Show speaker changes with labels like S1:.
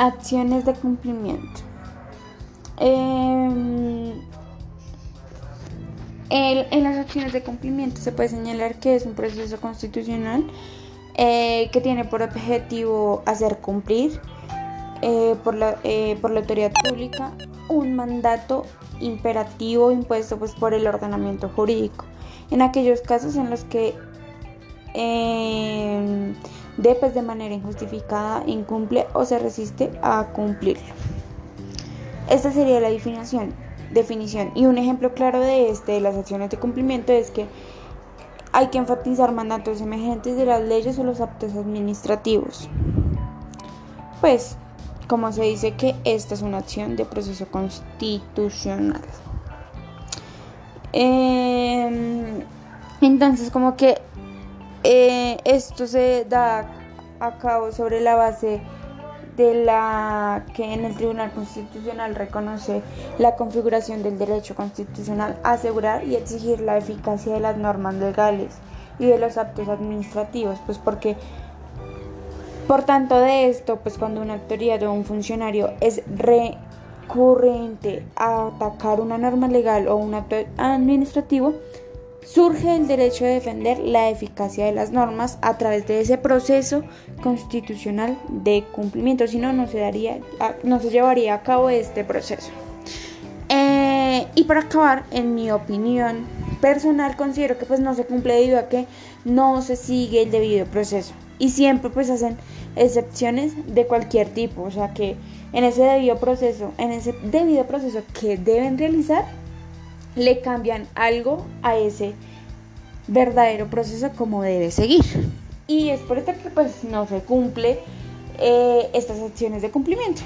S1: Acciones de cumplimiento. Em, en las acciones de cumplimiento se puede señalar que es un proceso constitucional eh, que tiene por objetivo hacer cumplir eh, por, la, eh, por, la, autoridad pública un mandato imperativo impuesto pues, por el ordenamiento jurídico. En aquellos casos en los que eh, de, de manera injustificada incumple o se resiste a cumplirlo. Esta sería la definición. definición. Y un ejemplo claro de este, de las acciones de cumplimiento, es que hay que enfatizar mandatos emergentes de las leyes o los actos administrativos. Pues como se dice que esta es una acción de proceso constitucional. Em, entonces, como que eh, esto se da a cabo sobre la base de la que en el Tribunal Constitucional reconoce la configuración del derecho constitucional a asegurar y exigir la eficacia de las normas legales y de los actos administrativos, pues porque por tanto, de esto, pues cuando una autoridad o un funcionario es recurrente a atacar una norma legal o un acto administrativo, surge el derecho de defender la eficacia de las normas a través de ese proceso constitucional de cumplimiento, si no, no se, daría, no se llevaría a cabo este proceso. Eh, y para acabar, en mi opinión personal, considero que pues no se cumple debido a que no se sigue el debido proceso y siempre pues hacen excepciones de cualquier tipo, o sea que en ese debido proceso, en ese debido proceso que deben realizar, le cambian algo a ese verdadero proceso como debe seguir. Y es por esto que pues no se cumple eh, estas acciones de cumplimiento.